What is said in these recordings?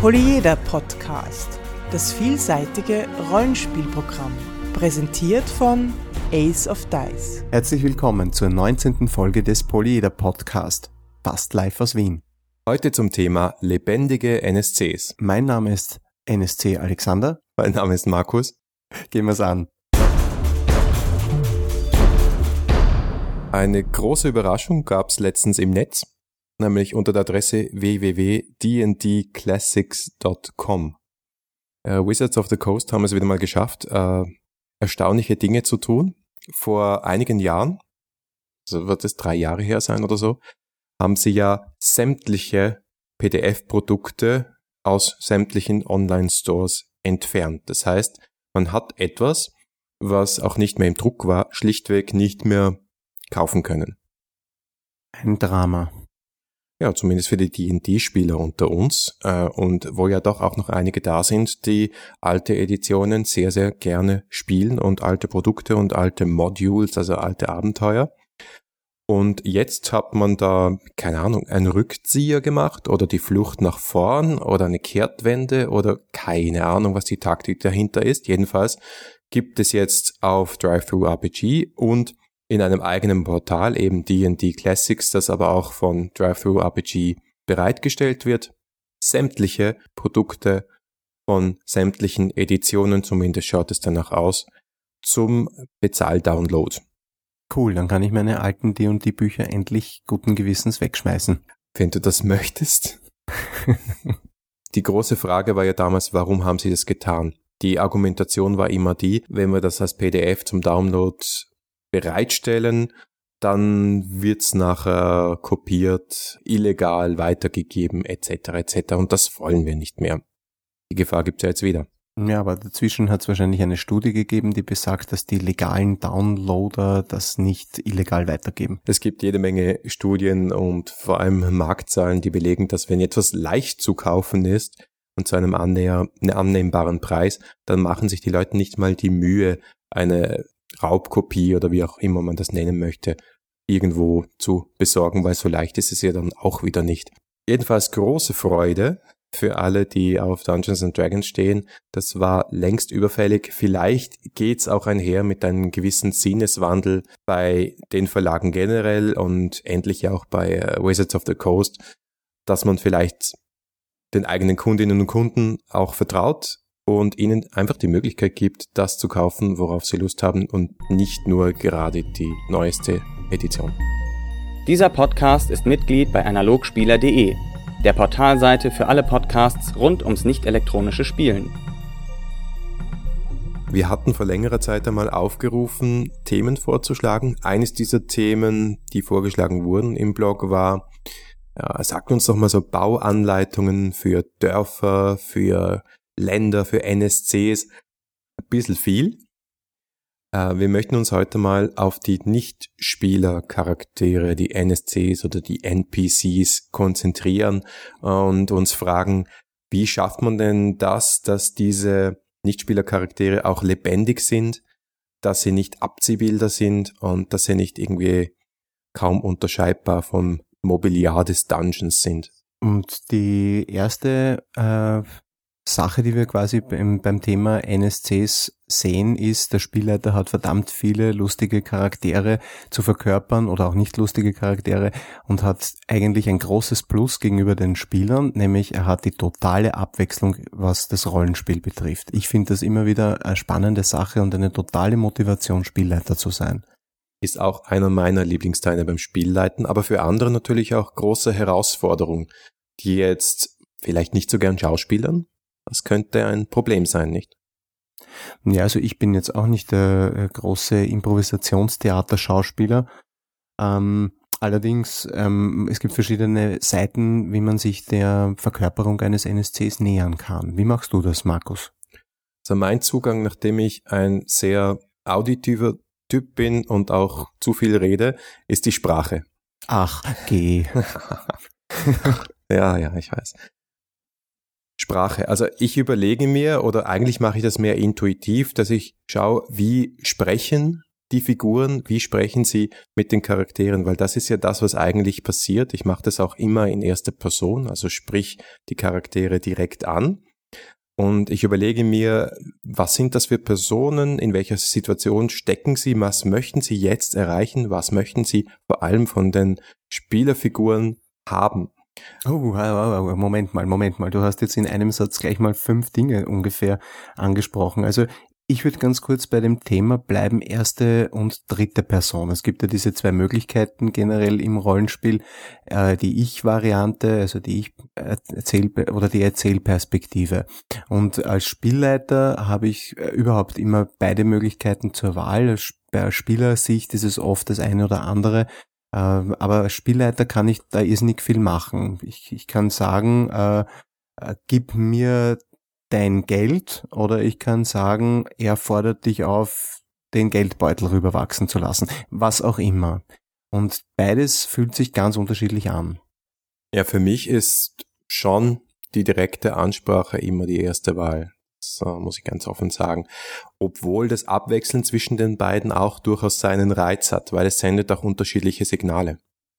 Polyeder Podcast, das vielseitige Rollenspielprogramm, präsentiert von Ace of Dice. Herzlich willkommen zur 19. Folge des Polyeder Podcast, fast live aus Wien. Heute zum Thema lebendige NSCs. Mein Name ist NSC Alexander. Mein Name ist Markus. Gehen wir's an. Eine große Überraschung gab's letztens im Netz nämlich unter der Adresse www.dndclassics.com. Äh, Wizards of the Coast haben es wieder mal geschafft, äh, erstaunliche Dinge zu tun. Vor einigen Jahren, also wird es drei Jahre her sein oder so, haben sie ja sämtliche PDF-Produkte aus sämtlichen Online-Stores entfernt. Das heißt, man hat etwas, was auch nicht mehr im Druck war, schlichtweg nicht mehr kaufen können. Ein Drama. Ja, zumindest für die D&D-Spieler unter uns äh, und wo ja doch auch noch einige da sind, die alte Editionen sehr, sehr gerne spielen und alte Produkte und alte Modules, also alte Abenteuer. Und jetzt hat man da, keine Ahnung, einen Rückzieher gemacht oder die Flucht nach vorn oder eine Kehrtwende oder keine Ahnung, was die Taktik dahinter ist. Jedenfalls gibt es jetzt auf Drive-Thru-RPG und in einem eigenen Portal, eben D&D Classics, das aber auch von Drive-Thru-RPG bereitgestellt wird. Sämtliche Produkte von sämtlichen Editionen, zumindest schaut es danach aus, zum Bezahldownload. Cool, dann kann ich meine alten D&D Bücher endlich guten Gewissens wegschmeißen. Wenn du das möchtest. die große Frage war ja damals, warum haben sie das getan? Die Argumentation war immer die, wenn wir das als PDF zum Download bereitstellen, dann wird's nachher kopiert, illegal weitergegeben etc. etc. Und das wollen wir nicht mehr. Die Gefahr gibt's ja jetzt wieder. Ja, aber dazwischen hat es wahrscheinlich eine Studie gegeben, die besagt, dass die legalen Downloader das nicht illegal weitergeben. Es gibt jede Menge Studien und vor allem Marktzahlen, die belegen, dass wenn etwas leicht zu kaufen ist und zu einem annäher, einem annehmbaren Preis, dann machen sich die Leute nicht mal die Mühe, eine Raubkopie oder wie auch immer man das nennen möchte, irgendwo zu besorgen, weil so leicht ist es ja dann auch wieder nicht. Jedenfalls große Freude für alle, die auf Dungeons and Dragons stehen. Das war längst überfällig. Vielleicht geht's auch einher mit einem gewissen Sinneswandel bei den Verlagen generell und endlich auch bei äh, Wizards of the Coast, dass man vielleicht den eigenen Kundinnen und Kunden auch vertraut und ihnen einfach die Möglichkeit gibt, das zu kaufen, worauf sie Lust haben und nicht nur gerade die neueste Edition. Dieser Podcast ist Mitglied bei analogspieler.de, der Portalseite für alle Podcasts rund ums nicht elektronische Spielen. Wir hatten vor längerer Zeit einmal aufgerufen, Themen vorzuschlagen. Eines dieser Themen, die vorgeschlagen wurden im Blog, war, ja, sagt uns doch mal so Bauanleitungen für Dörfer, für Länder, für NSCs, ein bisschen viel. Äh, wir möchten uns heute mal auf die Nicht-Spieler-Charaktere, die NSCs oder die NPCs konzentrieren und uns fragen, wie schafft man denn das, dass diese Nicht-Spieler-Charaktere auch lebendig sind, dass sie nicht Abziehbilder sind und dass sie nicht irgendwie kaum unterscheidbar vom Mobiliar des Dungeons sind. Und die erste äh, Sache, die wir quasi beim, beim Thema NSCs sehen, ist, der Spielleiter hat verdammt viele lustige Charaktere zu verkörpern oder auch nicht lustige Charaktere und hat eigentlich ein großes Plus gegenüber den Spielern, nämlich er hat die totale Abwechslung, was das Rollenspiel betrifft. Ich finde das immer wieder eine spannende Sache und eine totale Motivation, Spielleiter zu sein. Ist auch einer meiner Lieblingsteile beim Spielleiten, aber für andere natürlich auch große Herausforderung, die jetzt vielleicht nicht so gern Schauspielern, das könnte ein Problem sein, nicht? Ja, also ich bin jetzt auch nicht der äh, große Improvisationstheater-Schauspieler. Ähm, allerdings, ähm, es gibt verschiedene Seiten, wie man sich der Verkörperung eines NSCs nähern kann. Wie machst du das, Markus? Also mein Zugang, nachdem ich ein sehr auditiver Typ bin und auch zu viel rede, ist die Sprache. Ach, geh. ja, ja, ich weiß. Sprache. Also ich überlege mir, oder eigentlich mache ich das mehr intuitiv, dass ich schaue, wie sprechen die Figuren, wie sprechen sie mit den Charakteren, weil das ist ja das, was eigentlich passiert. Ich mache das auch immer in erster Person, also sprich die Charaktere direkt an. Und ich überlege mir, was sind das für Personen, in welcher Situation stecken sie, was möchten sie jetzt erreichen, was möchten sie vor allem von den Spielerfiguren haben. Oh, Moment mal, Moment mal. Du hast jetzt in einem Satz gleich mal fünf Dinge ungefähr angesprochen. Also ich würde ganz kurz bei dem Thema bleiben, erste und dritte Person. Es gibt ja diese zwei Möglichkeiten generell im Rollenspiel, äh, die Ich-Variante, also die Ich erzähl oder die Erzählperspektive. Und als Spielleiter habe ich äh, überhaupt immer beide Möglichkeiten zur Wahl. Bei Spielersicht ist es oft das eine oder andere. Äh, aber als Spielleiter kann ich da irrsinnig viel machen. Ich, ich kann sagen, äh, äh gib mir dein Geld oder ich kann sagen, er fordert dich auf, den Geldbeutel rüberwachsen zu lassen, was auch immer. Und beides fühlt sich ganz unterschiedlich an. Ja, für mich ist schon die direkte Ansprache immer die erste Wahl. Das muss ich ganz offen sagen. Obwohl das Abwechseln zwischen den beiden auch durchaus seinen Reiz hat, weil es sendet auch unterschiedliche Signale.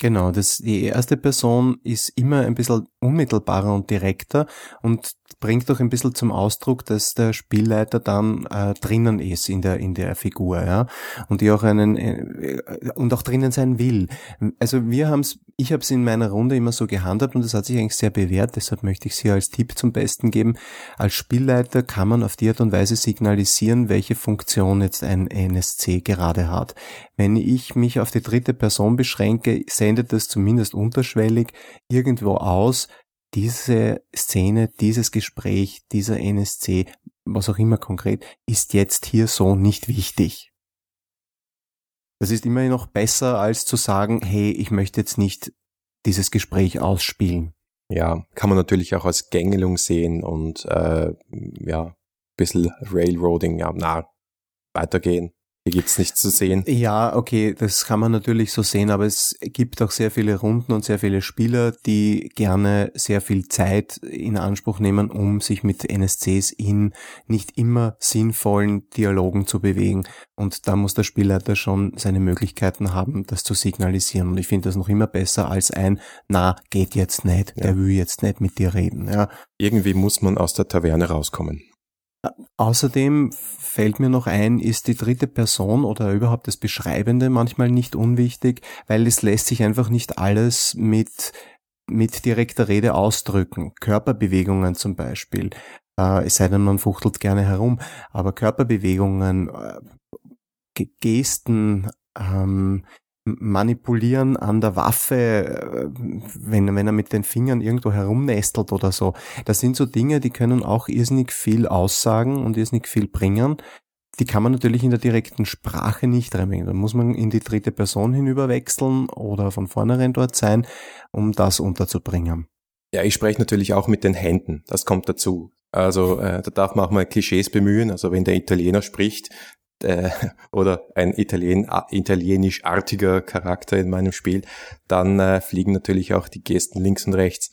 Genau, das, die erste Person ist immer ein bisschen unmittelbarer und direkter und bringt auch ein bisschen zum Ausdruck, dass der Spielleiter dann äh, drinnen ist in der in der Figur, ja, und die auch einen äh, und auch drinnen sein will. Also wir haben es, ich habe es in meiner Runde immer so gehandhabt und das hat sich eigentlich sehr bewährt. Deshalb möchte ich es hier als Tipp zum Besten geben. Als Spielleiter kann man auf die Art und Weise signalisieren, welche Funktion jetzt ein NSC gerade hat. Wenn ich mich auf die dritte Person beschränke, sendet das zumindest unterschwellig irgendwo aus, diese Szene, dieses Gespräch, dieser NSC, was auch immer konkret, ist jetzt hier so nicht wichtig. Das ist immerhin noch besser, als zu sagen, hey, ich möchte jetzt nicht dieses Gespräch ausspielen. Ja, kann man natürlich auch als Gängelung sehen und äh, ja, bisschen Railroading, ja, na, weitergehen. Hier gibt's nichts zu sehen. Ja, okay, das kann man natürlich so sehen, aber es gibt auch sehr viele Runden und sehr viele Spieler, die gerne sehr viel Zeit in Anspruch nehmen, um sich mit NSCs in nicht immer sinnvollen Dialogen zu bewegen. Und da muss der Spielleiter schon seine Möglichkeiten haben, das zu signalisieren. Und ich finde das noch immer besser als ein, na, geht jetzt nicht, ja. der will jetzt nicht mit dir reden. Ja. Irgendwie muss man aus der Taverne rauskommen. Außerdem fällt mir noch ein, ist die dritte Person oder überhaupt das Beschreibende manchmal nicht unwichtig, weil es lässt sich einfach nicht alles mit, mit direkter Rede ausdrücken. Körperbewegungen zum Beispiel, äh, es sei denn, man fuchtelt gerne herum, aber Körperbewegungen, äh, Gesten, ähm, manipulieren an der Waffe, äh, wenn, wenn er mit den Fingern irgendwo herumnestelt oder so. Das sind so Dinge, die können auch irrsinnig viel aussagen und irrsinnig viel bringen. Die kann man natürlich in der direkten Sprache nicht reinbringen. Da muss man in die dritte Person hinüberwechseln oder von vornherein dort sein, um das unterzubringen. Ja, ich spreche natürlich auch mit den Händen. Das kommt dazu. Also äh, da darf man auch mal Klischees bemühen. Also wenn der Italiener spricht, äh, oder ein Italien, italienisch-artiger Charakter in meinem Spiel, dann äh, fliegen natürlich auch die Gesten links und rechts.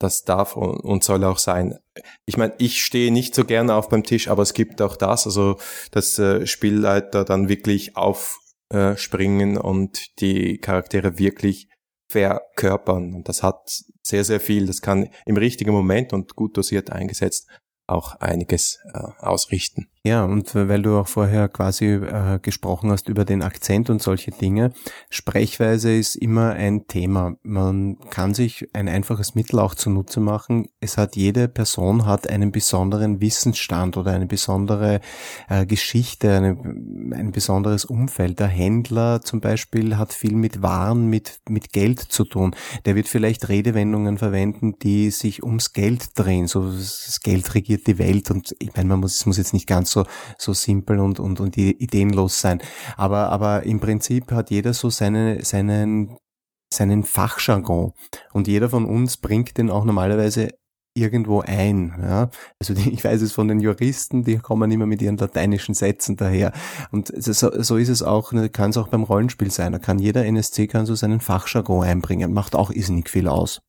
Das darf und, und soll auch sein. Ich meine, ich stehe nicht so gerne auf beim Tisch, aber es gibt auch das, also dass äh, Spielleiter dann wirklich aufspringen äh, und die Charaktere wirklich verkörpern. Und das hat sehr, sehr viel. Das kann im richtigen Moment und gut dosiert eingesetzt auch einiges äh, ausrichten. Ja, und weil du auch vorher quasi äh, gesprochen hast über den Akzent und solche Dinge, Sprechweise ist immer ein Thema. Man kann sich ein einfaches Mittel auch zunutze machen. Es hat jede Person hat einen besonderen Wissensstand oder eine besondere äh, Geschichte, eine, ein besonderes Umfeld. Der Händler zum Beispiel hat viel mit Waren, mit, mit Geld zu tun. Der wird vielleicht Redewendungen verwenden, die sich ums Geld drehen. So das Geld regiert die Welt und ich meine, man muss, es muss jetzt nicht ganz so, so simpel und, und, und ideenlos sein. Aber, aber im Prinzip hat jeder so seine, seinen, seinen Fachjargon. Und jeder von uns bringt den auch normalerweise irgendwo ein. Ja? Also die, ich weiß es von den Juristen, die kommen immer mit ihren lateinischen Sätzen daher. Und so, so ist es auch, ne, kann es auch beim Rollenspiel sein. Da kann jeder NSC kann so seinen Fachjargon einbringen, macht auch irrsinnig viel aus.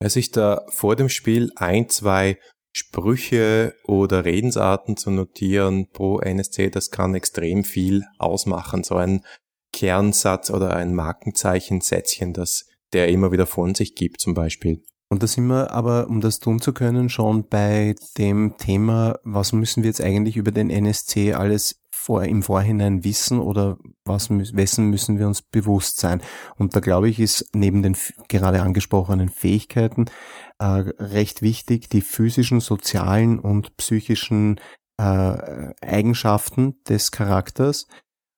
Wer sich da vor dem Spiel ein, zwei Sprüche oder Redensarten zu notieren pro NSC, das kann extrem viel ausmachen. So ein Kernsatz oder ein Markenzeichen-Sätzchen, das der immer wieder von sich gibt zum Beispiel. Und da sind wir aber, um das tun zu können, schon bei dem Thema, was müssen wir jetzt eigentlich über den NSC alles vor, im Vorhinein wissen oder was, wessen müssen wir uns bewusst sein. Und da glaube ich, ist neben den gerade angesprochenen Fähigkeiten äh, recht wichtig, die physischen, sozialen und psychischen äh, Eigenschaften des Charakters,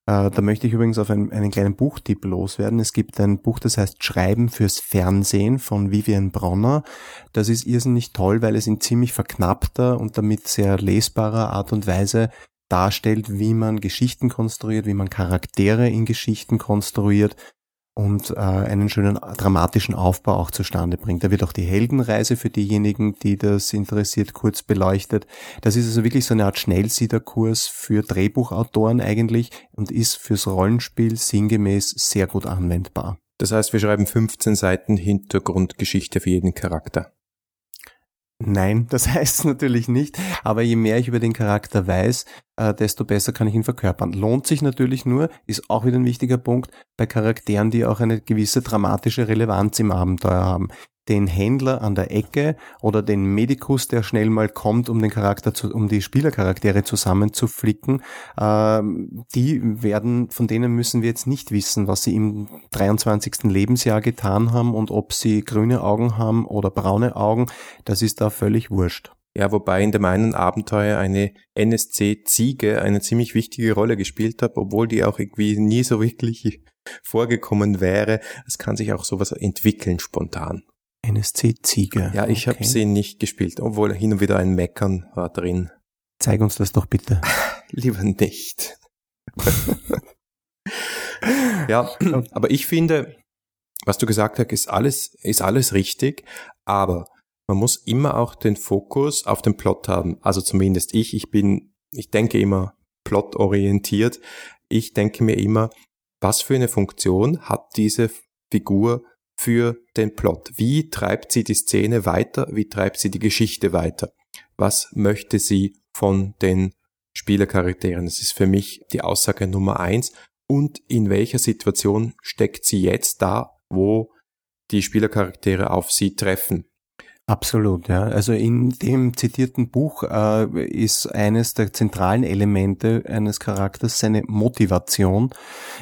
äh, da möchte ich übrigens auf einen, einen kleinen Buchtipp loswerden. Es gibt ein Buch, das heißt Schreiben fürs Fernsehen von Vivian Bronner. Das ist irrsinnig toll, weil es in ziemlich verknappter und damit sehr lesbarer Art und Weise darstellt, wie man Geschichten konstruiert, wie man Charaktere in Geschichten konstruiert und äh, einen schönen dramatischen Aufbau auch zustande bringt. Da wird auch die Heldenreise für diejenigen, die das interessiert, kurz beleuchtet. Das ist also wirklich so eine Art Schnellsiederkurs für Drehbuchautoren eigentlich und ist fürs Rollenspiel sinngemäß sehr gut anwendbar. Das heißt, wir schreiben 15 Seiten Hintergrundgeschichte für jeden Charakter. Nein, das heißt natürlich nicht, aber je mehr ich über den Charakter weiß, äh, desto besser kann ich ihn verkörpern. Lohnt sich natürlich nur, ist auch wieder ein wichtiger Punkt, bei Charakteren, die auch eine gewisse dramatische Relevanz im Abenteuer haben den Händler an der Ecke oder den Medikus, der schnell mal kommt, um den Charakter zu, um die Spielercharaktere zusammenzuflicken, äh, die werden, von denen müssen wir jetzt nicht wissen, was sie im 23. Lebensjahr getan haben und ob sie grüne Augen haben oder braune Augen, das ist da völlig wurscht. Ja, wobei in dem einen Abenteuer eine NSC-Ziege eine ziemlich wichtige Rolle gespielt hat, obwohl die auch irgendwie nie so wirklich vorgekommen wäre. Es kann sich auch sowas entwickeln spontan. NSC-Ziege. Ja, ich okay. habe sie nicht gespielt, obwohl hin und wieder ein Meckern war drin. Zeig uns das doch bitte. Lieber nicht. ja, aber ich finde, was du gesagt hast, ist alles, ist alles richtig, aber man muss immer auch den Fokus auf den Plot haben. Also zumindest ich, ich bin, ich denke immer plotorientiert. Ich denke mir immer, was für eine Funktion hat diese Figur für den Plot. Wie treibt sie die Szene weiter? Wie treibt sie die Geschichte weiter? Was möchte sie von den Spielercharakteren? Das ist für mich die Aussage Nummer eins. Und in welcher Situation steckt sie jetzt da, wo die Spielercharaktere auf sie treffen? Absolut, ja. Also in dem zitierten Buch äh, ist eines der zentralen Elemente eines Charakters seine Motivation.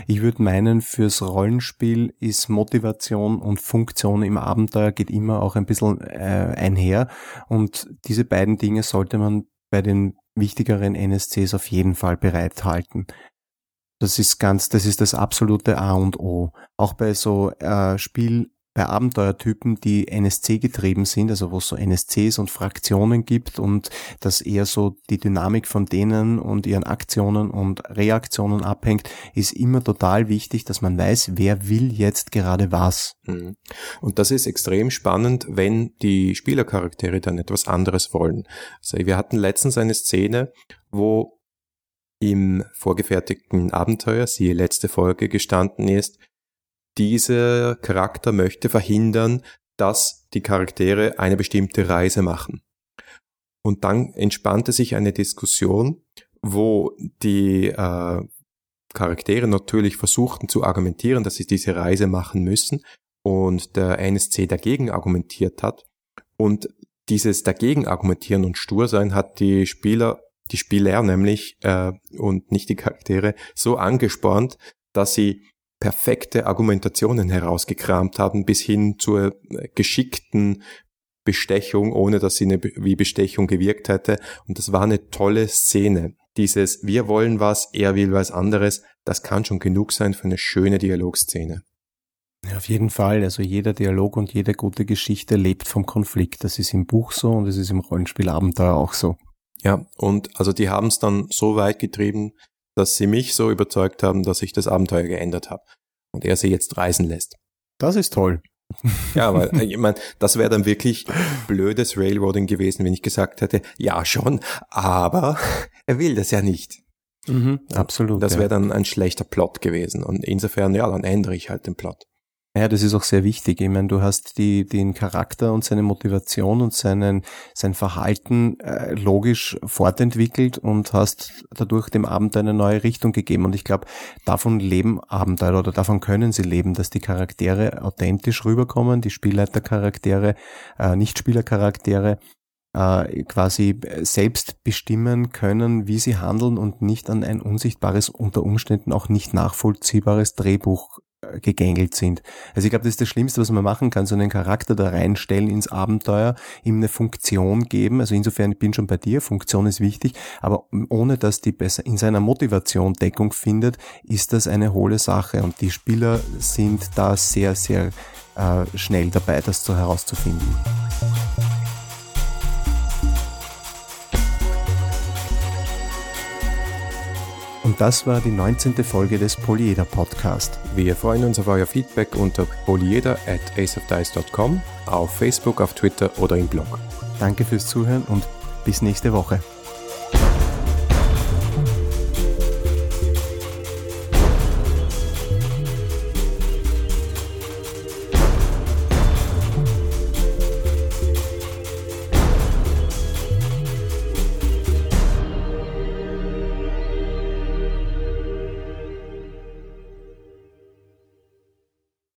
Ich würde meinen, fürs Rollenspiel ist Motivation und Funktion im Abenteuer geht immer auch ein bisschen äh, einher. Und diese beiden Dinge sollte man bei den wichtigeren NSCs auf jeden Fall bereithalten. Das ist ganz, das ist das absolute A und O. Auch bei so äh, Spiel bei Abenteuertypen, die NSC getrieben sind, also wo es so NSCs und Fraktionen gibt und dass eher so die Dynamik von denen und ihren Aktionen und Reaktionen abhängt, ist immer total wichtig, dass man weiß, wer will jetzt gerade was. Mhm. Und das ist extrem spannend, wenn die Spielercharaktere dann etwas anderes wollen. Also wir hatten letztens eine Szene, wo im vorgefertigten Abenteuer, siehe letzte Folge, gestanden ist, dieser Charakter möchte verhindern, dass die Charaktere eine bestimmte Reise machen. Und dann entspannte sich eine Diskussion, wo die äh, Charaktere natürlich versuchten zu argumentieren, dass sie diese Reise machen müssen und der NSC dagegen argumentiert hat. Und dieses dagegen argumentieren und stur sein hat die Spieler, die Spieler nämlich äh, und nicht die Charaktere so angespornt, dass sie perfekte Argumentationen herausgekramt haben, bis hin zur äh, geschickten Bestechung, ohne dass sie eine, wie Bestechung gewirkt hätte. Und das war eine tolle Szene. Dieses Wir wollen was, er will was anderes, das kann schon genug sein für eine schöne Dialogszene. Ja, auf jeden Fall. Also jeder Dialog und jede gute Geschichte lebt vom Konflikt. Das ist im Buch so und es ist im Rollenspielabenteuer auch so. Ja, und also die haben es dann so weit getrieben, dass sie mich so überzeugt haben, dass ich das Abenteuer geändert habe und er sie jetzt reisen lässt. Das ist toll. Ja, aber äh, ich meine, das wäre dann wirklich blödes Railroading gewesen, wenn ich gesagt hätte, ja schon, aber er will das ja nicht. Mhm, absolut. Das wäre ja. dann ein schlechter Plot gewesen. Und insofern, ja, dann ändere ich halt den Plot. Ja, das ist auch sehr wichtig. Ich meine, du hast die, den Charakter und seine Motivation und seinen, sein Verhalten äh, logisch fortentwickelt und hast dadurch dem Abenteuer eine neue Richtung gegeben. Und ich glaube, davon leben Abenteuer oder davon können sie leben, dass die Charaktere authentisch rüberkommen, die Spielleitercharaktere, äh, Nicht-Spielercharaktere äh, quasi selbst bestimmen können, wie sie handeln und nicht an ein unsichtbares, unter Umständen auch nicht nachvollziehbares Drehbuch gegängelt sind. Also ich glaube, das ist das Schlimmste, was man machen kann, so einen Charakter da reinstellen ins Abenteuer, ihm eine Funktion geben. Also insofern, ich bin schon bei dir, Funktion ist wichtig, aber ohne dass die besser in seiner Motivation Deckung findet, ist das eine hohle Sache. Und die Spieler sind da sehr, sehr äh, schnell dabei, das so herauszufinden. Und das war die 19. Folge des Polyeder Podcast. Wir freuen uns auf euer Feedback unter polyeder at aceofdice.com, auf Facebook, auf Twitter oder im Blog. Danke fürs Zuhören und bis nächste Woche.